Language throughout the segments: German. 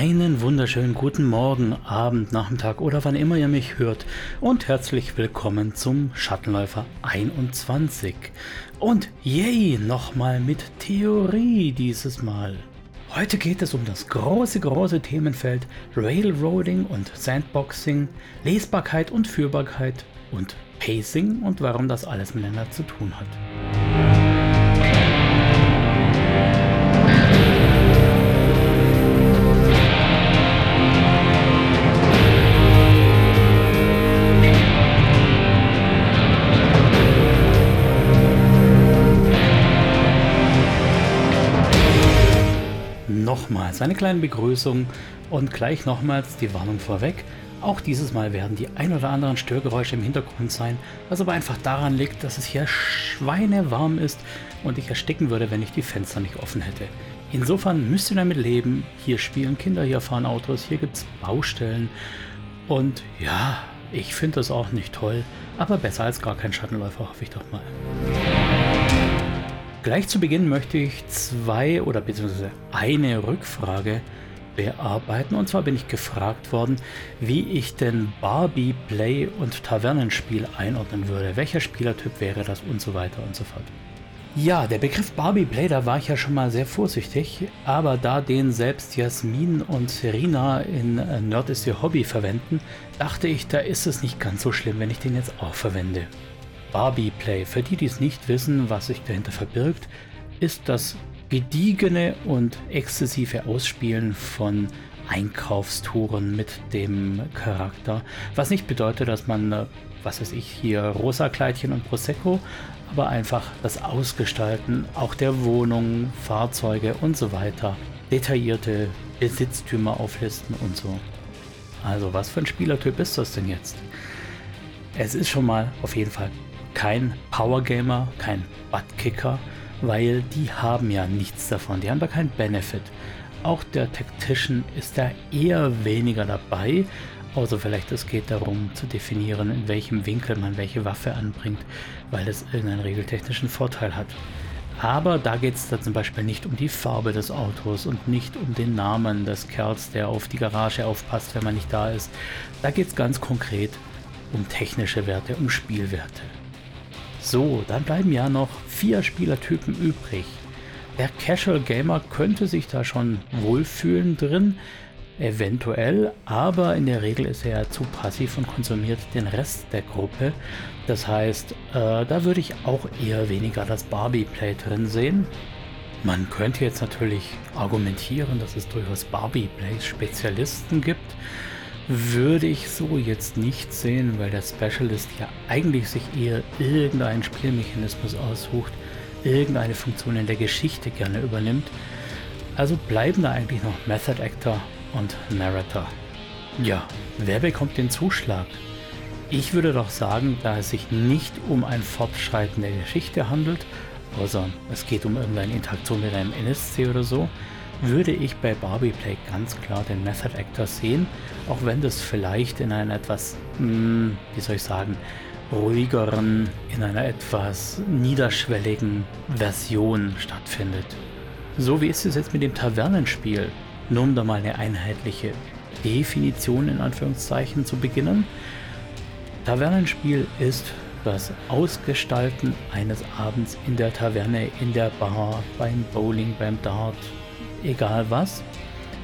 Einen wunderschönen guten Morgen, Abend, Nachmittag oder wann immer ihr mich hört und herzlich willkommen zum Schattenläufer 21. Und yay, nochmal mit Theorie dieses Mal. Heute geht es um das große, große Themenfeld Railroading und Sandboxing, Lesbarkeit und Führbarkeit und Pacing und warum das alles miteinander zu tun hat. Nochmals eine kleine Begrüßung und gleich nochmals die Warnung vorweg. Auch dieses Mal werden die ein oder anderen Störgeräusche im Hintergrund sein, was aber einfach daran liegt, dass es hier schweinewarm ist und ich ersticken würde, wenn ich die Fenster nicht offen hätte. Insofern müsst ihr damit leben. Hier spielen Kinder, hier fahren Autos, hier gibt es Baustellen. Und ja, ich finde das auch nicht toll, aber besser als gar kein Schattenläufer, hoffe ich doch mal. Gleich zu Beginn möchte ich zwei oder beziehungsweise eine Rückfrage bearbeiten. Und zwar bin ich gefragt worden, wie ich denn Barbie Play und Tavernenspiel einordnen würde. Welcher Spielertyp wäre das und so weiter und so fort. Ja, der Begriff Barbie Play, da war ich ja schon mal sehr vorsichtig, aber da den selbst Jasmin und Serena in äh, Nerd ist ihr Hobby verwenden, dachte ich, da ist es nicht ganz so schlimm, wenn ich den jetzt auch verwende. Barbie Play, für die, die es nicht wissen, was sich dahinter verbirgt, ist das gediegene und exzessive Ausspielen von Einkaufstouren mit dem Charakter. Was nicht bedeutet, dass man, äh, was weiß ich, hier rosa Kleidchen und Prosecco, aber einfach das Ausgestalten auch der Wohnung, Fahrzeuge und so weiter, detaillierte Besitztümer auflisten und so. Also was für ein Spielertyp ist das denn jetzt? Es ist schon mal auf jeden Fall kein Powergamer, kein Buttkicker, weil die haben ja nichts davon, die haben da keinen Benefit. Auch der Tactician ist da eher weniger dabei, außer vielleicht es geht darum zu definieren, in welchem Winkel man welche Waffe anbringt, weil es irgendeinen regeltechnischen Vorteil hat. Aber da geht es da zum Beispiel nicht um die Farbe des Autos und nicht um den Namen des Kerls, der auf die Garage aufpasst, wenn man nicht da ist. Da geht es ganz konkret um technische Werte, um Spielwerte. So, dann bleiben ja noch vier Spielertypen übrig. Der Casual Gamer könnte sich da schon wohlfühlen drin, eventuell, aber in der Regel ist er zu passiv und konsumiert den Rest der Gruppe. Das heißt, äh, da würde ich auch eher weniger das Barbie-Play drin sehen. Man könnte jetzt natürlich argumentieren, dass es durchaus Barbie-Play-Spezialisten gibt würde ich so jetzt nicht sehen, weil der Specialist ja eigentlich sich eher irgendeinen Spielmechanismus aussucht, irgendeine Funktion in der Geschichte gerne übernimmt. Also bleiben da eigentlich noch Method Actor und Narrator. Ja, wer bekommt den Zuschlag? Ich würde doch sagen, da es sich nicht um ein Fortschreiten der Geschichte handelt, außer es geht um irgendeine Interaktion mit einem NSC oder so, würde ich bei Barbie Play ganz klar den Method Actor sehen, auch wenn das vielleicht in einer etwas, mh, hm, wie soll ich sagen, ruhigeren, in einer etwas niederschwelligen Version stattfindet. So wie ist es jetzt mit dem Tavernenspiel? Nur um da mal eine einheitliche Definition in Anführungszeichen zu beginnen. Tavernenspiel ist das Ausgestalten eines Abends in der Taverne, in der Bar, beim Bowling, beim Dart, egal was.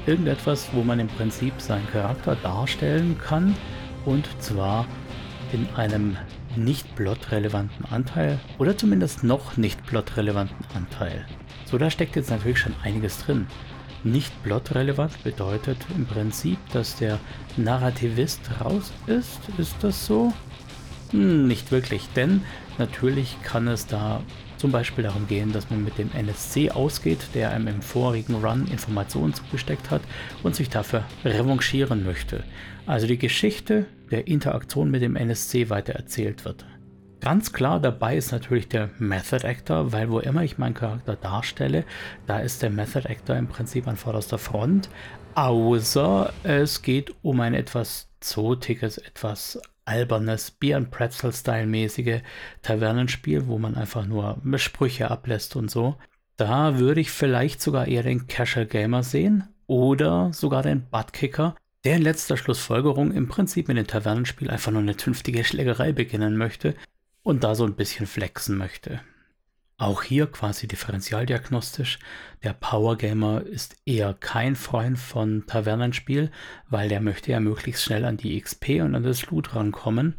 Irgendetwas, wo man im Prinzip seinen Charakter darstellen kann und zwar in einem nicht plotrelevanten Anteil oder zumindest noch nicht plotrelevanten Anteil. So, da steckt jetzt natürlich schon einiges drin. Nicht plotrelevant bedeutet im Prinzip, dass der Narrativist raus ist. Ist das so? Hm, nicht wirklich, denn natürlich kann es da zum Beispiel darum gehen, dass man mit dem NSC ausgeht, der einem im vorigen Run Informationen zugesteckt hat und sich dafür revanchieren möchte. Also die Geschichte der Interaktion mit dem NSC weitererzählt wird. Ganz klar dabei ist natürlich der Method Actor, weil wo immer ich meinen Charakter darstelle, da ist der Method Actor im Prinzip an vorderster Front, außer es geht um ein etwas zotiges, etwas albernes Bier- und Pretzel-Style-mäßige Tavernenspiel, wo man einfach nur Sprüche ablässt und so. Da würde ich vielleicht sogar eher den Casual Gamer sehen, oder sogar den Buttkicker, der in letzter Schlussfolgerung im Prinzip mit dem Tavernenspiel einfach nur eine zünftige Schlägerei beginnen möchte und da so ein bisschen flexen möchte. Auch hier quasi differentialdiagnostisch. Der Power Gamer ist eher kein Freund von Tavernenspiel, weil der möchte ja möglichst schnell an die XP und an das Loot rankommen.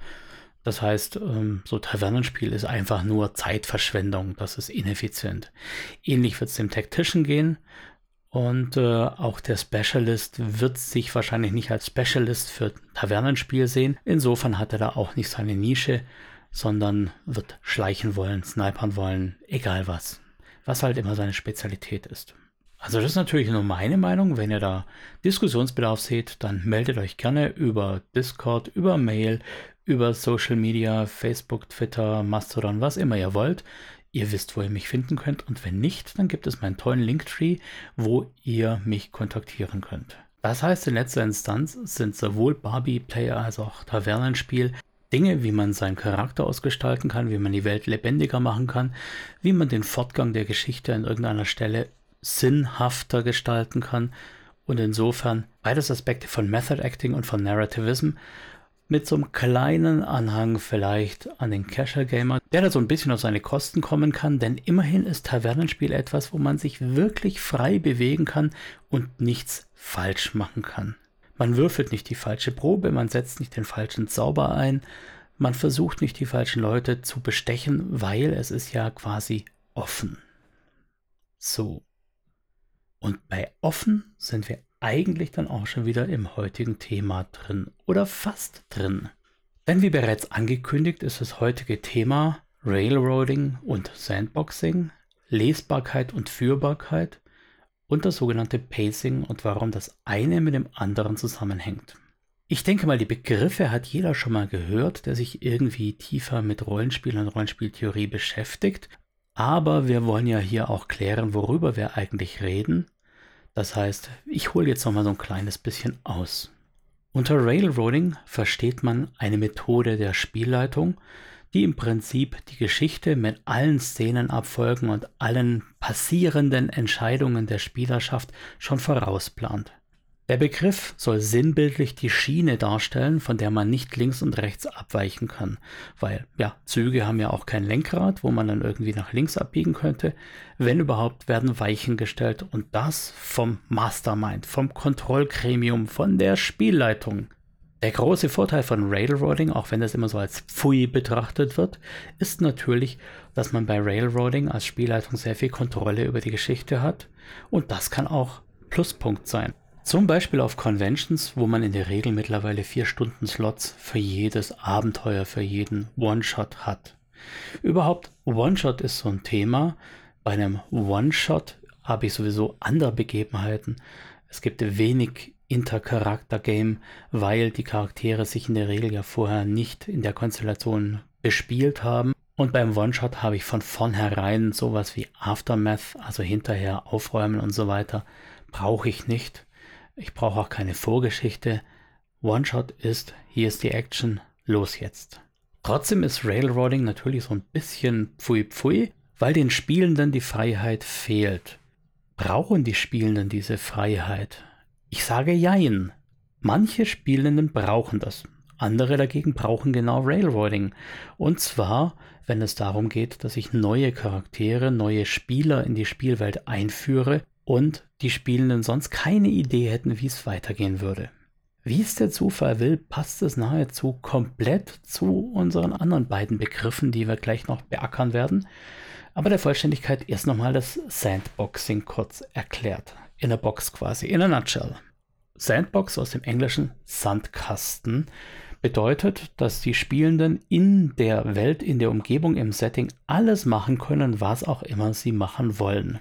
Das heißt, ähm, so Tavernenspiel ist einfach nur Zeitverschwendung, das ist ineffizient. Ähnlich wird es dem Tactician gehen. Und äh, auch der Specialist wird sich wahrscheinlich nicht als Specialist für Tavernenspiel sehen. Insofern hat er da auch nicht seine Nische sondern wird schleichen wollen, snipern wollen, egal was. Was halt immer seine Spezialität ist. Also das ist natürlich nur meine Meinung. Wenn ihr da Diskussionsbedarf seht, dann meldet euch gerne über Discord, über Mail, über Social Media, Facebook, Twitter, Mastodon, was immer ihr wollt. Ihr wisst, wo ihr mich finden könnt. Und wenn nicht, dann gibt es meinen tollen Linktree, wo ihr mich kontaktieren könnt. Das heißt, in letzter Instanz sind sowohl Barbie-Player als auch Tavernenspiel Dinge, wie man seinen Charakter ausgestalten kann, wie man die Welt lebendiger machen kann, wie man den Fortgang der Geschichte an irgendeiner Stelle sinnhafter gestalten kann. Und insofern beides Aspekte von Method Acting und von Narrativism mit so einem kleinen Anhang vielleicht an den Casual Gamer, der da so ein bisschen auf seine Kosten kommen kann, denn immerhin ist Tavernenspiel etwas, wo man sich wirklich frei bewegen kann und nichts falsch machen kann. Man würfelt nicht die falsche Probe, man setzt nicht den falschen Zauber ein, man versucht nicht die falschen Leute zu bestechen, weil es ist ja quasi offen. So. Und bei offen sind wir eigentlich dann auch schon wieder im heutigen Thema drin oder fast drin. Denn wie bereits angekündigt ist das heutige Thema Railroading und Sandboxing, Lesbarkeit und Führbarkeit und das sogenannte Pacing und warum das eine mit dem anderen zusammenhängt. Ich denke mal, die Begriffe hat jeder schon mal gehört, der sich irgendwie tiefer mit Rollenspiel und Rollenspieltheorie beschäftigt. Aber wir wollen ja hier auch klären, worüber wir eigentlich reden. Das heißt, ich hole jetzt noch mal so ein kleines bisschen aus. Unter Railroading versteht man eine Methode der Spielleitung, die im Prinzip die Geschichte mit allen Szenenabfolgen und allen passierenden Entscheidungen der Spielerschaft schon vorausplant. Der Begriff soll sinnbildlich die Schiene darstellen, von der man nicht links und rechts abweichen kann, weil ja, Züge haben ja auch kein Lenkrad, wo man dann irgendwie nach links abbiegen könnte. Wenn überhaupt, werden Weichen gestellt und das vom Mastermind, vom Kontrollgremium, von der Spielleitung. Der große Vorteil von Railroading, auch wenn das immer so als Pfui betrachtet wird, ist natürlich, dass man bei Railroading als Spielleitung sehr viel Kontrolle über die Geschichte hat und das kann auch Pluspunkt sein. Zum Beispiel auf Conventions, wo man in der Regel mittlerweile vier Stunden Slots für jedes Abenteuer, für jeden One-Shot hat. Überhaupt, One-Shot ist so ein Thema. Bei einem One-Shot habe ich sowieso andere Begebenheiten. Es gibt wenig Intercharakter-Game, weil die Charaktere sich in der Regel ja vorher nicht in der Konstellation bespielt haben. Und beim One-Shot habe ich von vornherein sowas wie Aftermath, also hinterher aufräumen und so weiter, brauche ich nicht. Ich brauche auch keine Vorgeschichte. One-Shot ist, hier ist die Action, los jetzt. Trotzdem ist Railroading natürlich so ein bisschen pfui pfui, weil den Spielenden die Freiheit fehlt. Brauchen die Spielenden diese Freiheit? Ich sage Jein. Manche Spielenden brauchen das. Andere dagegen brauchen genau Railroading. Und zwar, wenn es darum geht, dass ich neue Charaktere, neue Spieler in die Spielwelt einführe und die Spielenden sonst keine Idee hätten, wie es weitergehen würde. Wie es der Zufall will, passt es nahezu komplett zu unseren anderen beiden Begriffen, die wir gleich noch beackern werden. Aber der Vollständigkeit erst nochmal das Sandboxing kurz erklärt in a box quasi, in a nutshell. Sandbox aus dem englischen Sandkasten bedeutet, dass die Spielenden in der Welt, in der Umgebung, im Setting alles machen können, was auch immer sie machen wollen.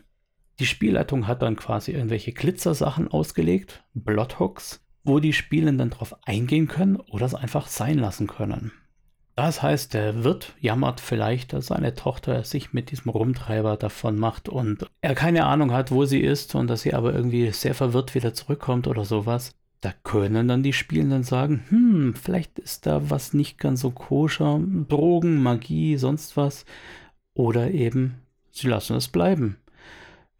Die Spielleitung hat dann quasi irgendwelche Glitzersachen ausgelegt, Bloodhooks, wo die Spielenden darauf eingehen können oder es einfach sein lassen können. Das heißt, der Wirt jammert vielleicht, dass seine Tochter sich mit diesem Rumtreiber davon macht und er keine Ahnung hat, wo sie ist und dass sie aber irgendwie sehr verwirrt wieder zurückkommt oder sowas. Da können dann die Spielenden sagen, hm, vielleicht ist da was nicht ganz so koscher, Drogen, Magie, sonst was. Oder eben, sie lassen es bleiben.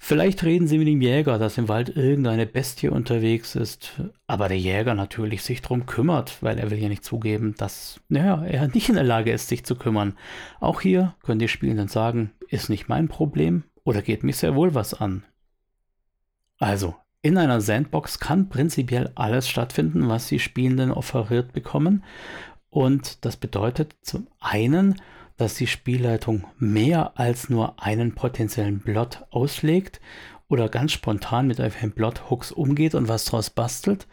Vielleicht reden sie mit dem Jäger, dass im Wald irgendeine Bestie unterwegs ist, aber der Jäger natürlich sich darum kümmert, weil er will ja nicht zugeben, dass naja, er nicht in der Lage ist, sich zu kümmern. Auch hier können die Spielenden sagen, ist nicht mein Problem oder geht mich sehr wohl was an. Also, in einer Sandbox kann prinzipiell alles stattfinden, was die Spielenden offeriert bekommen. Und das bedeutet zum einen, dass die Spielleitung mehr als nur einen potenziellen Blot auslegt oder ganz spontan mit einem Blot-Hooks umgeht und was draus bastelt.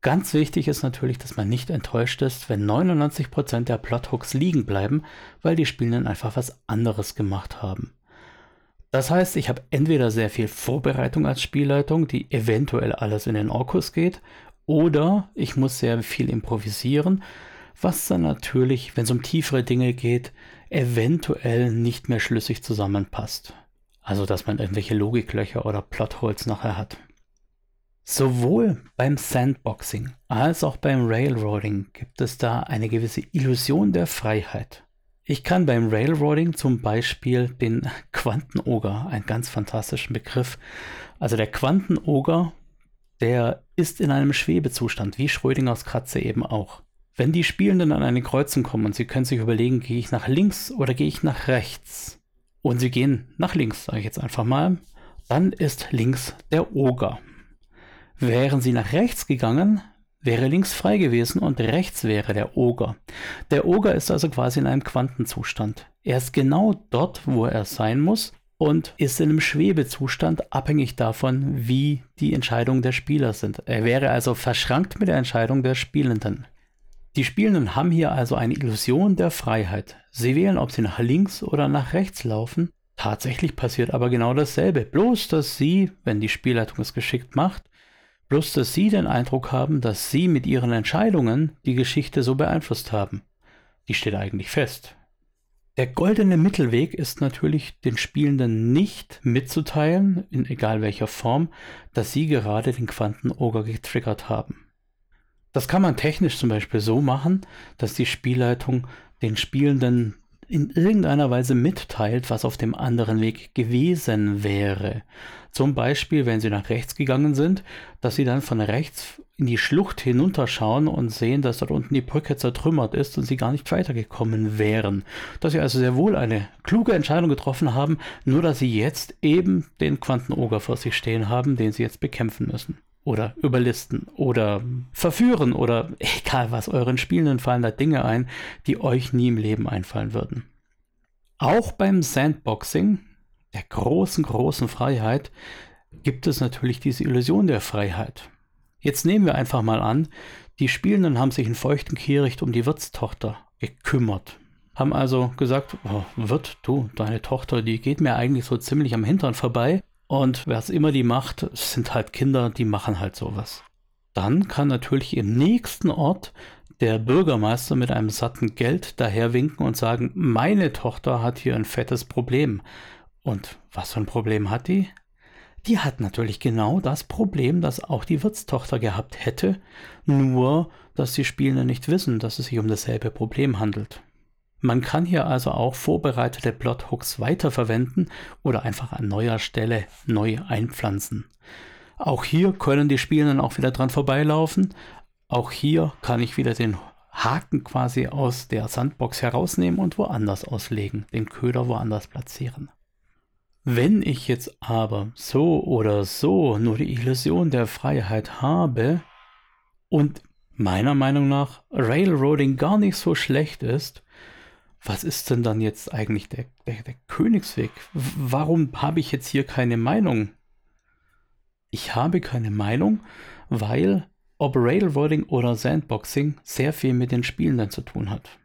Ganz wichtig ist natürlich, dass man nicht enttäuscht ist, wenn 99% der Plot-Hooks liegen bleiben, weil die Spielenden einfach was anderes gemacht haben. Das heißt, ich habe entweder sehr viel Vorbereitung als Spielleitung, die eventuell alles in den Orkus geht, oder ich muss sehr viel improvisieren, was dann natürlich, wenn es um tiefere Dinge geht, eventuell nicht mehr schlüssig zusammenpasst. Also, dass man irgendwelche Logiklöcher oder Plotholes nachher hat. Sowohl beim Sandboxing als auch beim Railroading gibt es da eine gewisse Illusion der Freiheit. Ich kann beim Railroading zum Beispiel den Quantenoger, einen ganz fantastischen Begriff. Also der Quantenoger, der ist in einem Schwebezustand, wie Schrödingers Katze eben auch. Wenn die Spielenden an eine Kreuzung kommen und sie können sich überlegen, gehe ich nach links oder gehe ich nach rechts? Und sie gehen nach links, sage ich jetzt einfach mal, dann ist links der Oger. Wären sie nach rechts gegangen, wäre links frei gewesen und rechts wäre der Oger. Der Oger ist also quasi in einem Quantenzustand. Er ist genau dort, wo er sein muss und ist in einem Schwebezustand abhängig davon, wie die Entscheidungen der Spieler sind. Er wäre also verschrankt mit der Entscheidung der Spielenden. Die Spielenden haben hier also eine Illusion der Freiheit. Sie wählen, ob sie nach links oder nach rechts laufen. Tatsächlich passiert aber genau dasselbe. Bloß, dass sie, wenn die Spielleitung es geschickt macht, bloß, dass sie den Eindruck haben, dass sie mit ihren Entscheidungen die Geschichte so beeinflusst haben. Die steht eigentlich fest. Der goldene Mittelweg ist natürlich den Spielenden nicht mitzuteilen, in egal welcher Form, dass sie gerade den Quantenoger getriggert haben. Das kann man technisch zum Beispiel so machen, dass die Spielleitung den Spielenden in irgendeiner Weise mitteilt, was auf dem anderen Weg gewesen wäre. Zum Beispiel, wenn sie nach rechts gegangen sind, dass sie dann von rechts in die Schlucht hinunterschauen und sehen, dass dort unten die Brücke zertrümmert ist und sie gar nicht weitergekommen wären. Dass sie also sehr wohl eine kluge Entscheidung getroffen haben, nur dass sie jetzt eben den Quantenoger vor sich stehen haben, den sie jetzt bekämpfen müssen oder überlisten oder verführen oder egal was, euren Spielenden fallen da Dinge ein, die euch nie im Leben einfallen würden. Auch beim Sandboxing, der großen, großen Freiheit, gibt es natürlich diese Illusion der Freiheit. Jetzt nehmen wir einfach mal an, die Spielenden haben sich in feuchten Kehricht um die Wirtstochter gekümmert. Haben also gesagt, oh, Wirt, du, deine Tochter, die geht mir eigentlich so ziemlich am Hintern vorbei. Und was immer die macht, sind halt Kinder, die machen halt sowas. Dann kann natürlich im nächsten Ort der Bürgermeister mit einem satten Geld daherwinken und sagen, meine Tochter hat hier ein fettes Problem. Und was für ein Problem hat die? Die hat natürlich genau das Problem, das auch die Wirtstochter gehabt hätte, nur dass die Spielenden nicht wissen, dass es sich um dasselbe Problem handelt. Man kann hier also auch vorbereitete Plothooks weiterverwenden oder einfach an neuer Stelle neu einpflanzen. Auch hier können die Spielenden auch wieder dran vorbeilaufen. Auch hier kann ich wieder den Haken quasi aus der Sandbox herausnehmen und woanders auslegen, den Köder woanders platzieren. Wenn ich jetzt aber so oder so nur die Illusion der Freiheit habe und meiner Meinung nach Railroading gar nicht so schlecht ist, was ist denn dann jetzt eigentlich der, der, der Königsweg? Warum habe ich jetzt hier keine Meinung? Ich habe keine Meinung, weil ob Railroading oder Sandboxing sehr viel mit den Spielenden zu tun hat.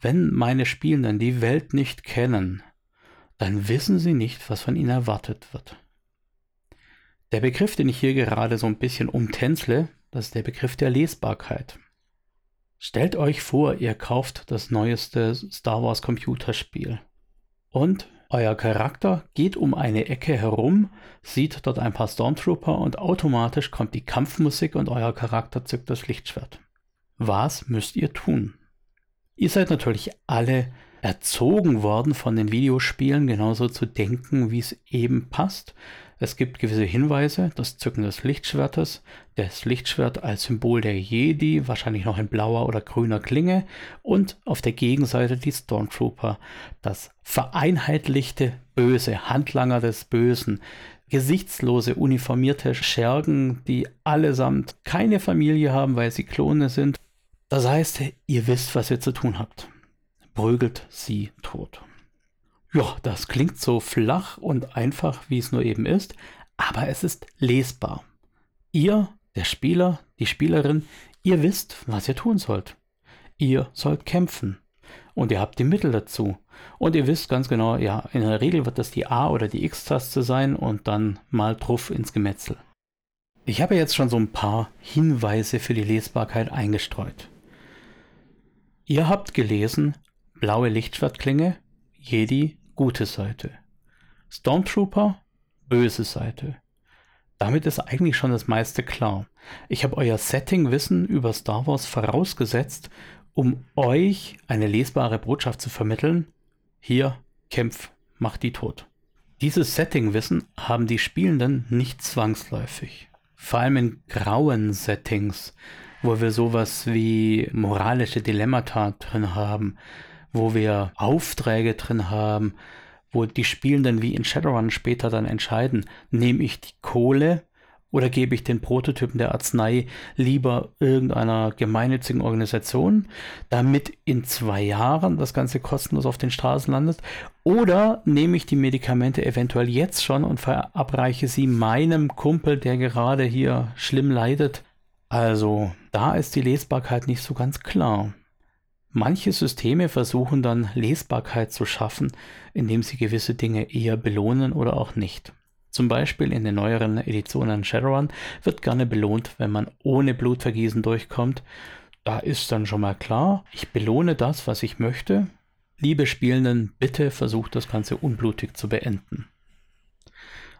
Wenn meine Spielenden die Welt nicht kennen, dann wissen sie nicht, was von ihnen erwartet wird. Der Begriff, den ich hier gerade so ein bisschen umtänzle, das ist der Begriff der Lesbarkeit. Stellt euch vor, ihr kauft das neueste Star Wars Computerspiel und euer Charakter geht um eine Ecke herum, sieht dort ein paar Stormtrooper und automatisch kommt die Kampfmusik und euer Charakter zückt das Lichtschwert. Was müsst ihr tun? Ihr seid natürlich alle erzogen worden von den Videospielen, genauso zu denken, wie es eben passt. Es gibt gewisse Hinweise, das Zücken des Lichtschwertes, das Lichtschwert als Symbol der Jedi, wahrscheinlich noch in blauer oder grüner Klinge und auf der Gegenseite die Stormtrooper, das vereinheitlichte Böse, Handlanger des Bösen, gesichtslose, uniformierte Schergen, die allesamt keine Familie haben, weil sie Klone sind. Das heißt, ihr wisst, was ihr zu tun habt. Prügelt sie tot. Ja, das klingt so flach und einfach, wie es nur eben ist, aber es ist lesbar. Ihr, der Spieler, die Spielerin, ihr wisst, was ihr tun sollt. Ihr sollt kämpfen. Und ihr habt die Mittel dazu. Und ihr wisst ganz genau, ja, in der Regel wird das die A- oder die X-Taste sein und dann mal drauf ins Gemetzel. Ich habe jetzt schon so ein paar Hinweise für die Lesbarkeit eingestreut. Ihr habt gelesen, blaue Lichtschwertklinge, Jedi, gute Seite. Stormtrooper, böse Seite. Damit ist eigentlich schon das meiste klar. Ich habe euer Setting-Wissen über Star Wars vorausgesetzt, um euch eine lesbare Botschaft zu vermitteln. Hier, kämpf, mach die tot. Dieses Setting-Wissen haben die Spielenden nicht zwangsläufig. Vor allem in grauen Settings, wo wir sowas wie moralische Dilemmata drin haben, wo wir Aufträge drin haben, wo die Spielenden wie in Shadowrun später dann entscheiden, nehme ich die Kohle oder gebe ich den Prototypen der Arznei lieber irgendeiner gemeinnützigen Organisation, damit in zwei Jahren das Ganze kostenlos auf den Straßen landet? Oder nehme ich die Medikamente eventuell jetzt schon und verabreiche sie meinem Kumpel, der gerade hier schlimm leidet? Also, da ist die Lesbarkeit nicht so ganz klar. Manche Systeme versuchen dann Lesbarkeit zu schaffen, indem sie gewisse Dinge eher belohnen oder auch nicht. Zum Beispiel in den neueren Editionen Shadowrun wird gerne belohnt, wenn man ohne Blutvergießen durchkommt. Da ist dann schon mal klar, ich belohne das, was ich möchte. Liebe Spielenden, bitte versucht das Ganze unblutig zu beenden.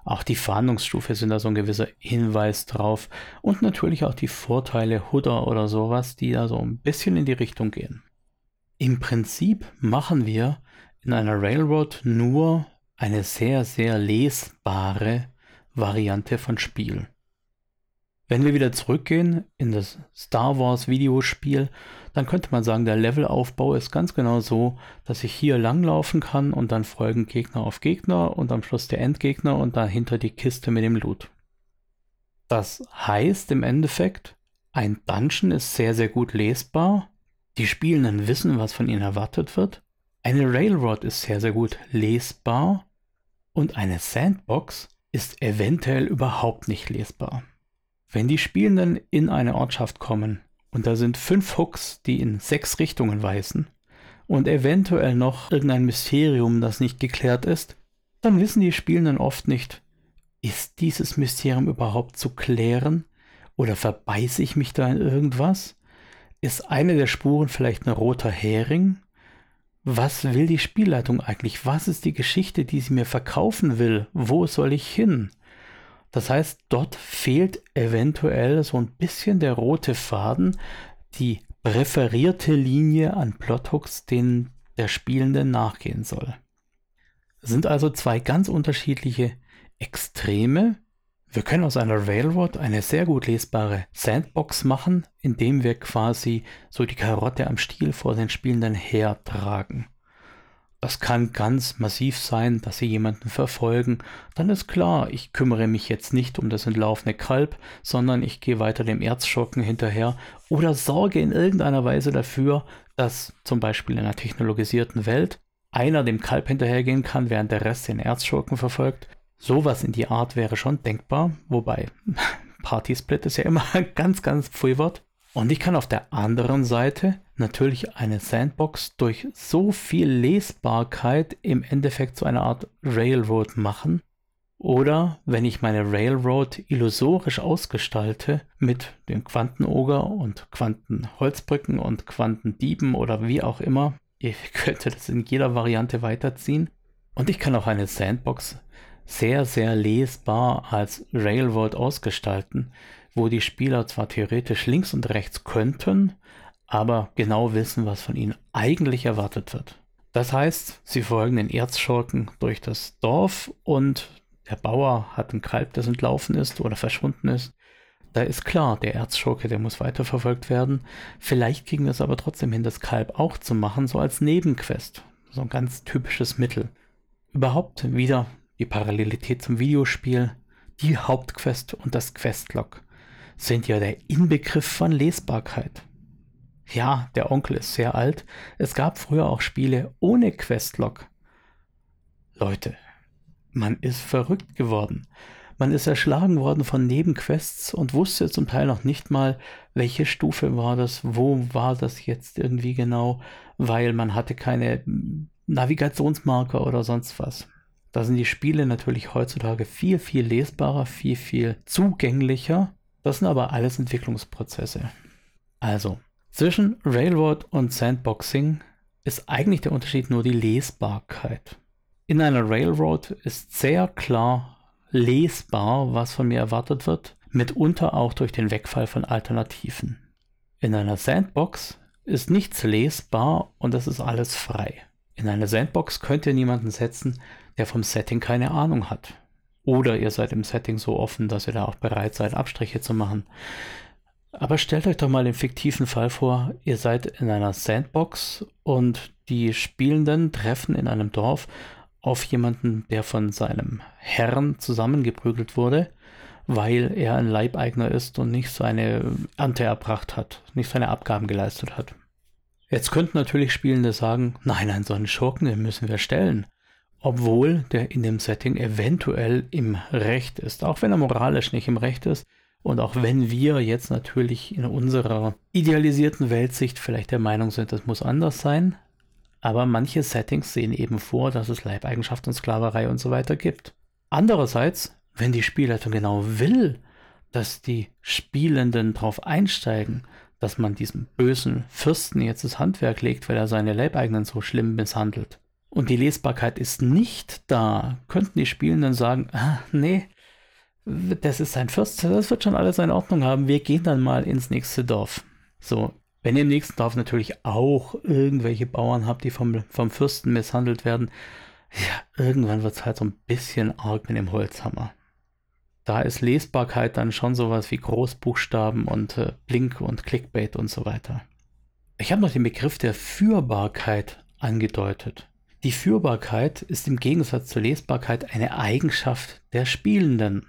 Auch die Fahndungsstufe sind da so ein gewisser Hinweis drauf und natürlich auch die Vorteile Hudder oder sowas, die da so ein bisschen in die Richtung gehen. Im Prinzip machen wir in einer Railroad nur eine sehr, sehr lesbare Variante von Spiel. Wenn wir wieder zurückgehen in das Star Wars Videospiel, dann könnte man sagen, der Levelaufbau ist ganz genau so, dass ich hier langlaufen kann und dann folgen Gegner auf Gegner und am Schluss der Endgegner und dahinter die Kiste mit dem Loot. Das heißt im Endeffekt, ein Dungeon ist sehr, sehr gut lesbar, die Spielenden wissen, was von ihnen erwartet wird. Eine Railroad ist sehr, sehr gut lesbar und eine Sandbox ist eventuell überhaupt nicht lesbar. Wenn die Spielenden in eine Ortschaft kommen und da sind fünf Hooks, die in sechs Richtungen weisen und eventuell noch irgendein Mysterium, das nicht geklärt ist, dann wissen die Spielenden oft nicht, ist dieses Mysterium überhaupt zu klären oder verbeiße ich mich da in irgendwas? Ist eine der Spuren vielleicht ein roter Hering? Was will die Spielleitung eigentlich? Was ist die Geschichte, die sie mir verkaufen will? Wo soll ich hin? Das heißt, dort fehlt eventuell so ein bisschen der rote Faden, die präferierte Linie an Plothooks, denen der Spielende nachgehen soll. Es sind also zwei ganz unterschiedliche Extreme, wir können aus einer Railroad eine sehr gut lesbare Sandbox machen, indem wir quasi so die Karotte am Stiel vor den Spielenden hertragen. Das kann ganz massiv sein, dass sie jemanden verfolgen. Dann ist klar, ich kümmere mich jetzt nicht um das entlaufene Kalb, sondern ich gehe weiter dem Erzschurken hinterher oder sorge in irgendeiner Weise dafür, dass zum Beispiel in einer technologisierten Welt einer dem Kalb hinterhergehen kann, während der Rest den Erzschurken verfolgt. Sowas in die Art wäre schon denkbar, wobei Party-Split ist ja immer ganz, ganz Pfui-Wort. Und ich kann auf der anderen Seite natürlich eine Sandbox durch so viel Lesbarkeit im Endeffekt zu einer Art Railroad machen. Oder wenn ich meine Railroad illusorisch ausgestalte mit dem Quantenoger und Quantenholzbrücken und Quantendieben oder wie auch immer, ich könnte das in jeder Variante weiterziehen. Und ich kann auch eine Sandbox sehr, sehr lesbar als Railroad ausgestalten, wo die Spieler zwar theoretisch links und rechts könnten, aber genau wissen, was von ihnen eigentlich erwartet wird. Das heißt, sie folgen den Erzschurken durch das Dorf und der Bauer hat ein Kalb, das entlaufen ist oder verschwunden ist. Da ist klar, der Erzschurke, der muss weiterverfolgt werden. Vielleicht kriegen wir es aber trotzdem hin, das Kalb auch zu machen, so als Nebenquest. So ein ganz typisches Mittel. Überhaupt wieder die Parallelität zum Videospiel. Die Hauptquest und das Questlog sind ja der Inbegriff von Lesbarkeit. Ja, der Onkel ist sehr alt. Es gab früher auch Spiele ohne Questlog. Leute, man ist verrückt geworden. Man ist erschlagen worden von Nebenquests und wusste zum Teil noch nicht mal, welche Stufe war das, wo war das jetzt irgendwie genau, weil man hatte keine Navigationsmarker oder sonst was. Da sind die Spiele natürlich heutzutage viel, viel lesbarer, viel, viel zugänglicher. Das sind aber alles Entwicklungsprozesse. Also, zwischen Railroad und Sandboxing ist eigentlich der Unterschied nur die Lesbarkeit. In einer Railroad ist sehr klar lesbar, was von mir erwartet wird, mitunter auch durch den Wegfall von Alternativen. In einer Sandbox ist nichts lesbar und es ist alles frei. In einer Sandbox könnt ihr niemanden setzen, der vom Setting keine Ahnung hat. Oder ihr seid im Setting so offen, dass ihr da auch bereit seid, Abstriche zu machen. Aber stellt euch doch mal den fiktiven Fall vor, ihr seid in einer Sandbox und die Spielenden treffen in einem Dorf auf jemanden, der von seinem Herrn zusammengeprügelt wurde, weil er ein Leibeigner ist und nicht seine Ernte erbracht hat, nicht seine Abgaben geleistet hat. Jetzt könnten natürlich Spielende sagen, nein, nein, so einen Schurken, den müssen wir stellen. Obwohl der in dem Setting eventuell im Recht ist, auch wenn er moralisch nicht im Recht ist, und auch wenn wir jetzt natürlich in unserer idealisierten Weltsicht vielleicht der Meinung sind, das muss anders sein, aber manche Settings sehen eben vor, dass es Leibeigenschaft und Sklaverei und so weiter gibt. Andererseits, wenn die Spielleitung genau will, dass die Spielenden darauf einsteigen, dass man diesem bösen Fürsten jetzt das Handwerk legt, weil er seine Leibeigenen so schlimm misshandelt. Und die Lesbarkeit ist nicht da, könnten die Spielenden sagen, ah, nee, das ist ein Fürst, das wird schon alles in Ordnung haben, wir gehen dann mal ins nächste Dorf. So, wenn ihr im nächsten Dorf natürlich auch irgendwelche Bauern habt, die vom, vom Fürsten misshandelt werden, ja, irgendwann wird es halt so ein bisschen arg mit dem Holzhammer. Da ist Lesbarkeit dann schon sowas wie Großbuchstaben und äh, Blink und Clickbait und so weiter. Ich habe noch den Begriff der Führbarkeit angedeutet. Die Führbarkeit ist im Gegensatz zur Lesbarkeit eine Eigenschaft der Spielenden.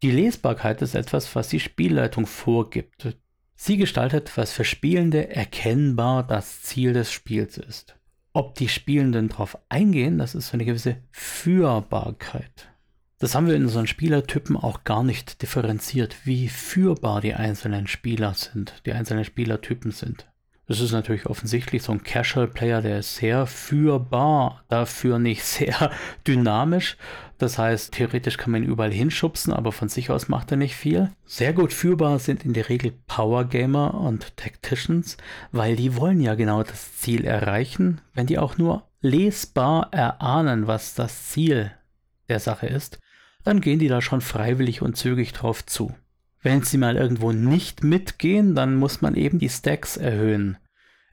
Die Lesbarkeit ist etwas, was die Spielleitung vorgibt. Sie gestaltet, was für Spielende erkennbar das Ziel des Spiels ist. Ob die Spielenden darauf eingehen, das ist so eine gewisse Führbarkeit. Das haben wir in unseren Spielertypen auch gar nicht differenziert, wie führbar die einzelnen Spieler sind, die einzelnen Spielertypen sind. Das ist natürlich offensichtlich so ein Casual-Player, der ist sehr führbar, dafür nicht sehr dynamisch. Das heißt, theoretisch kann man ihn überall hinschubsen, aber von sich aus macht er nicht viel. Sehr gut führbar sind in der Regel Power Gamer und Tacticians, weil die wollen ja genau das Ziel erreichen. Wenn die auch nur lesbar erahnen, was das Ziel der Sache ist, dann gehen die da schon freiwillig und zügig drauf zu. Wenn sie mal irgendwo nicht mitgehen, dann muss man eben die Stacks erhöhen.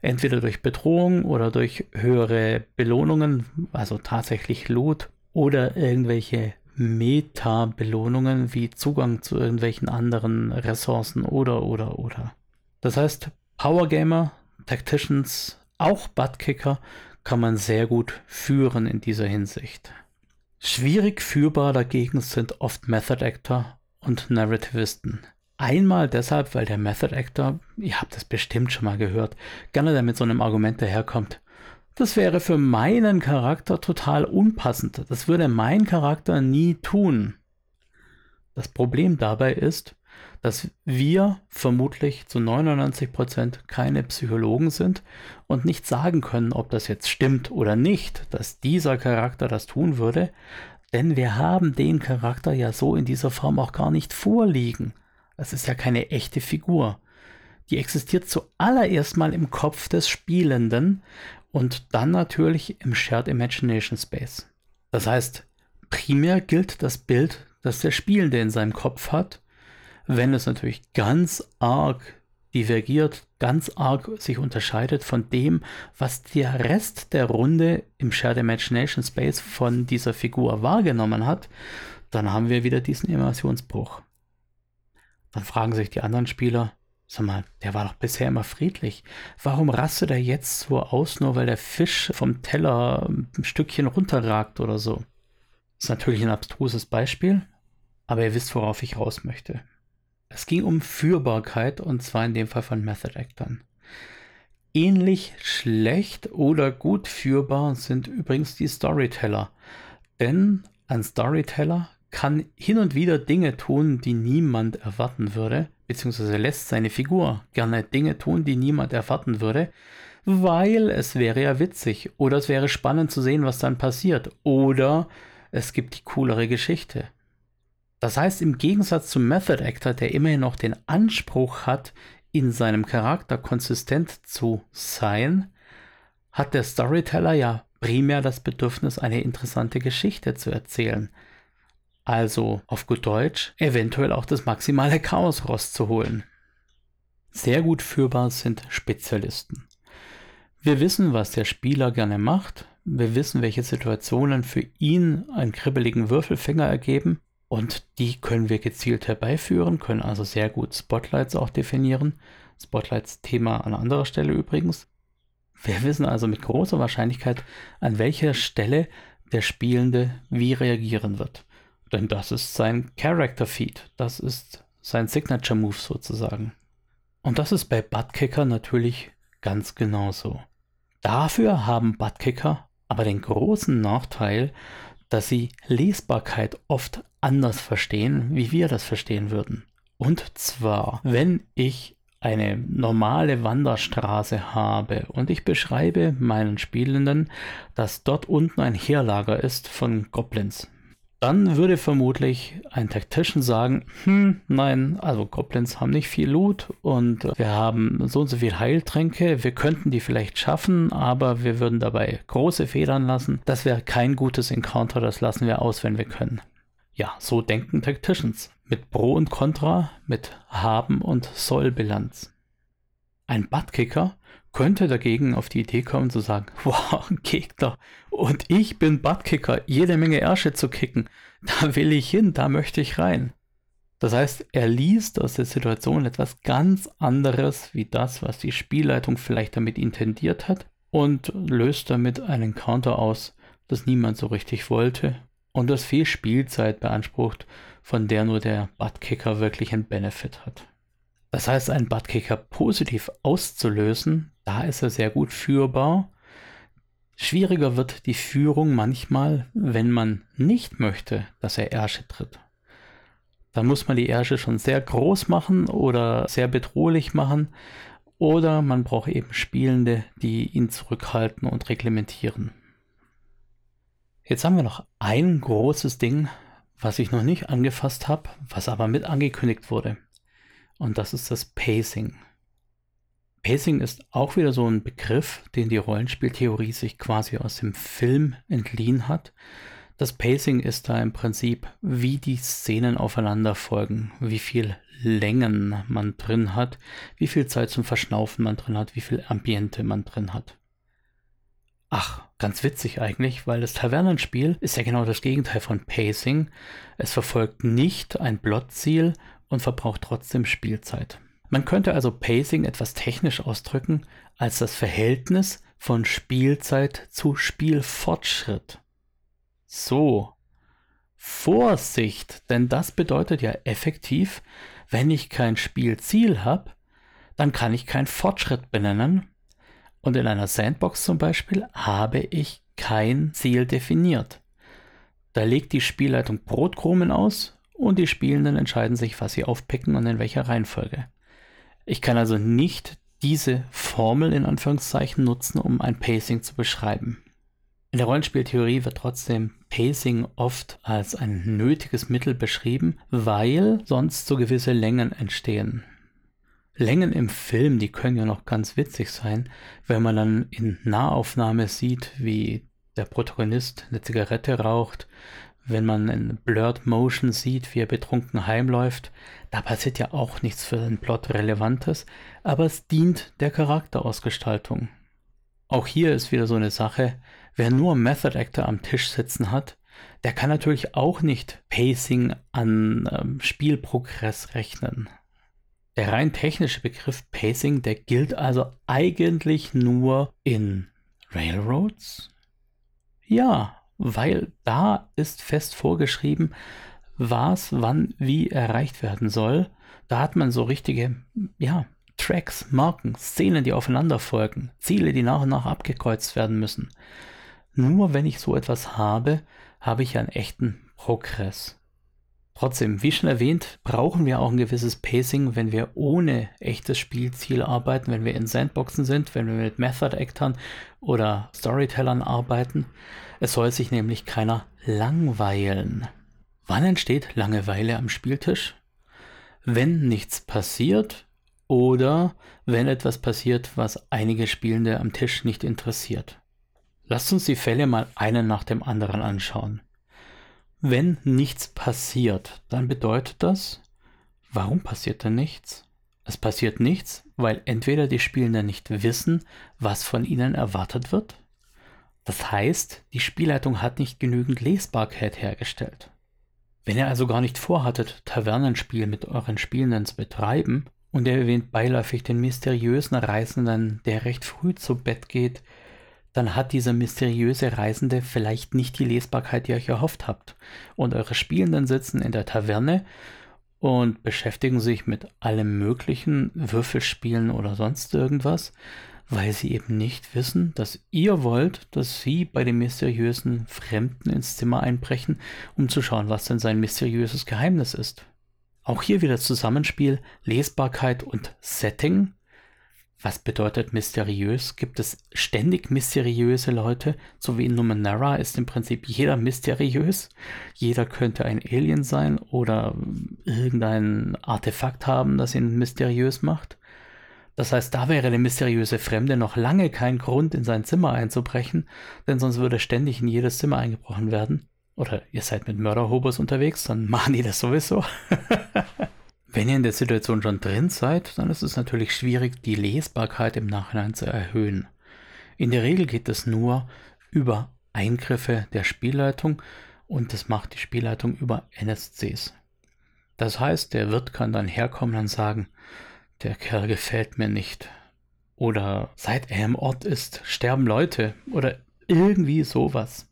Entweder durch Bedrohung oder durch höhere Belohnungen, also tatsächlich Loot, oder irgendwelche Meta-Belohnungen wie Zugang zu irgendwelchen anderen Ressourcen oder oder oder. Das heißt, Power Gamer, Tacticians, auch Buttkicker kann man sehr gut führen in dieser Hinsicht. Schwierig führbar dagegen sind oft Method Actor und Narrativisten. Einmal deshalb, weil der Method Actor, ihr habt das bestimmt schon mal gehört, gerne damit mit so einem Argument daherkommt. Das wäre für meinen Charakter total unpassend. Das würde mein Charakter nie tun. Das Problem dabei ist, dass wir vermutlich zu 99 Prozent keine Psychologen sind und nicht sagen können, ob das jetzt stimmt oder nicht, dass dieser Charakter das tun würde, denn wir haben den Charakter ja so in dieser Form auch gar nicht vorliegen. Es ist ja keine echte Figur. Die existiert zuallererst mal im Kopf des Spielenden und dann natürlich im Shared Imagination Space. Das heißt, primär gilt das Bild, das der Spielende in seinem Kopf hat. Wenn es natürlich ganz arg divergiert, ganz arg sich unterscheidet von dem, was der Rest der Runde im Shared Imagination Space von dieser Figur wahrgenommen hat, dann haben wir wieder diesen Immersionsbruch. Dann fragen sich die anderen Spieler, sag mal, der war doch bisher immer friedlich. Warum rastet er jetzt so aus, nur weil der Fisch vom Teller ein Stückchen runterragt oder so? Das ist natürlich ein abstruses Beispiel, aber ihr wisst, worauf ich raus möchte. Es ging um Führbarkeit und zwar in dem Fall von Method Actern. Ähnlich schlecht oder gut führbar sind übrigens die Storyteller. Denn ein Storyteller kann hin und wieder Dinge tun, die niemand erwarten würde, beziehungsweise lässt seine Figur gerne Dinge tun, die niemand erwarten würde, weil es wäre ja witzig oder es wäre spannend zu sehen, was dann passiert oder es gibt die coolere Geschichte. Das heißt, im Gegensatz zum Method Actor, der immerhin noch den Anspruch hat, in seinem Charakter konsistent zu sein, hat der Storyteller ja primär das Bedürfnis, eine interessante Geschichte zu erzählen. Also auf gut Deutsch, eventuell auch das maximale Chaos rauszuholen. Sehr gut führbar sind Spezialisten. Wir wissen, was der Spieler gerne macht. Wir wissen, welche Situationen für ihn einen kribbeligen Würfelfänger ergeben. Und die können wir gezielt herbeiführen, können also sehr gut Spotlights auch definieren. Spotlights Thema an anderer Stelle übrigens. Wir wissen also mit großer Wahrscheinlichkeit, an welcher Stelle der Spielende wie reagieren wird. Denn das ist sein Character Feed, das ist sein Signature Move sozusagen. Und das ist bei Buttkicker natürlich ganz genauso. Dafür haben Buttkicker aber den großen Nachteil, dass sie Lesbarkeit oft anders verstehen, wie wir das verstehen würden. Und zwar, wenn ich eine normale Wanderstraße habe und ich beschreibe meinen Spielenden, dass dort unten ein Heerlager ist von Goblins, dann würde vermutlich ein Tactician sagen, hm, nein, also Goblins haben nicht viel Loot und wir haben so und so viel Heiltränke, wir könnten die vielleicht schaffen, aber wir würden dabei große Federn lassen. Das wäre kein gutes Encounter, das lassen wir aus, wenn wir können. Ja, so denken Tacticians. Mit Pro und Contra, mit Haben und Soll-Bilanz. Ein Buttkicker könnte dagegen auf die Idee kommen zu sagen, wow, Gegner und ich bin Buttkicker, jede Menge Ärsche zu kicken, da will ich hin, da möchte ich rein. Das heißt, er liest aus der Situation etwas ganz anderes wie das, was die Spielleitung vielleicht damit intendiert hat und löst damit einen Counter aus, das niemand so richtig wollte und das viel Spielzeit beansprucht, von der nur der Buttkicker wirklich einen Benefit hat. Das heißt, einen Buttkicker positiv auszulösen, da ist er sehr gut führbar. Schwieriger wird die Führung manchmal, wenn man nicht möchte, dass er Ärsche tritt. Dann muss man die Ärsche schon sehr groß machen oder sehr bedrohlich machen. Oder man braucht eben Spielende, die ihn zurückhalten und reglementieren. Jetzt haben wir noch ein großes Ding, was ich noch nicht angefasst habe, was aber mit angekündigt wurde. Und das ist das Pacing. Pacing ist auch wieder so ein Begriff, den die Rollenspieltheorie sich quasi aus dem Film entliehen hat. Das Pacing ist da im Prinzip, wie die Szenen aufeinander folgen, wie viel Längen man drin hat, wie viel Zeit zum Verschnaufen man drin hat, wie viel Ambiente man drin hat. Ach, ganz witzig eigentlich, weil das Tavernenspiel ist ja genau das Gegenteil von Pacing. Es verfolgt nicht ein Plotziel und verbraucht trotzdem Spielzeit. Man könnte also Pacing etwas technisch ausdrücken als das Verhältnis von Spielzeit zu Spielfortschritt. So. Vorsicht, denn das bedeutet ja effektiv, wenn ich kein Spielziel habe, dann kann ich keinen Fortschritt benennen. Und in einer Sandbox zum Beispiel habe ich kein Ziel definiert. Da legt die Spielleitung Brotkrumen aus und die Spielenden entscheiden sich, was sie aufpicken und in welcher Reihenfolge. Ich kann also nicht diese Formel in Anführungszeichen nutzen, um ein Pacing zu beschreiben. In der Rollenspieltheorie wird trotzdem Pacing oft als ein nötiges Mittel beschrieben, weil sonst so gewisse Längen entstehen. Längen im Film, die können ja noch ganz witzig sein, wenn man dann in Nahaufnahme sieht, wie der Protagonist eine Zigarette raucht, wenn man in Blurred Motion sieht, wie er betrunken heimläuft, da passiert ja auch nichts für den Plot Relevantes, aber es dient der Charakterausgestaltung. Auch hier ist wieder so eine Sache, wer nur Method Actor am Tisch sitzen hat, der kann natürlich auch nicht Pacing an ähm, Spielprogress rechnen. Der rein technische Begriff Pacing, der gilt also eigentlich nur in Railroads? Ja, weil da ist fest vorgeschrieben, was wann wie erreicht werden soll. Da hat man so richtige, ja, Tracks, Marken, Szenen, die aufeinander folgen, Ziele, die nach und nach abgekreuzt werden müssen. Nur wenn ich so etwas habe, habe ich einen echten Progress. Trotzdem, wie schon erwähnt, brauchen wir auch ein gewisses Pacing, wenn wir ohne echtes Spielziel arbeiten, wenn wir in Sandboxen sind, wenn wir mit Method-Actern oder Storytellern arbeiten. Es soll sich nämlich keiner langweilen. Wann entsteht Langeweile am Spieltisch? Wenn nichts passiert oder wenn etwas passiert, was einige Spielende am Tisch nicht interessiert. Lasst uns die Fälle mal einen nach dem anderen anschauen. Wenn nichts passiert, dann bedeutet das, warum passiert denn nichts? Es passiert nichts, weil entweder die Spielenden nicht wissen, was von ihnen erwartet wird. Das heißt, die Spielleitung hat nicht genügend Lesbarkeit hergestellt. Wenn ihr also gar nicht vorhattet, Tavernenspiel mit euren Spielenden zu betreiben und ihr erwähnt beiläufig den mysteriösen Reisenden, der recht früh zu Bett geht, dann hat dieser mysteriöse Reisende vielleicht nicht die Lesbarkeit, die ihr euch erhofft habt. Und eure Spielenden sitzen in der Taverne und beschäftigen sich mit allem möglichen, Würfelspielen oder sonst irgendwas, weil sie eben nicht wissen, dass ihr wollt, dass sie bei dem mysteriösen Fremden ins Zimmer einbrechen, um zu schauen, was denn sein mysteriöses Geheimnis ist. Auch hier wieder Zusammenspiel, Lesbarkeit und Setting was bedeutet mysteriös? Gibt es ständig mysteriöse Leute? So wie in Numenera ist im Prinzip jeder mysteriös. Jeder könnte ein Alien sein oder irgendein Artefakt haben, das ihn mysteriös macht. Das heißt, da wäre der mysteriöse Fremde noch lange kein Grund, in sein Zimmer einzubrechen, denn sonst würde ständig in jedes Zimmer eingebrochen werden. Oder ihr seid mit Mörderhobos unterwegs, dann machen die das sowieso. Wenn ihr in der Situation schon drin seid, dann ist es natürlich schwierig, die Lesbarkeit im Nachhinein zu erhöhen. In der Regel geht es nur über Eingriffe der Spielleitung und das macht die Spielleitung über NSCs. Das heißt, der Wirt kann dann herkommen und sagen, der Kerl gefällt mir nicht. Oder seit er im Ort ist, sterben Leute. Oder irgendwie sowas.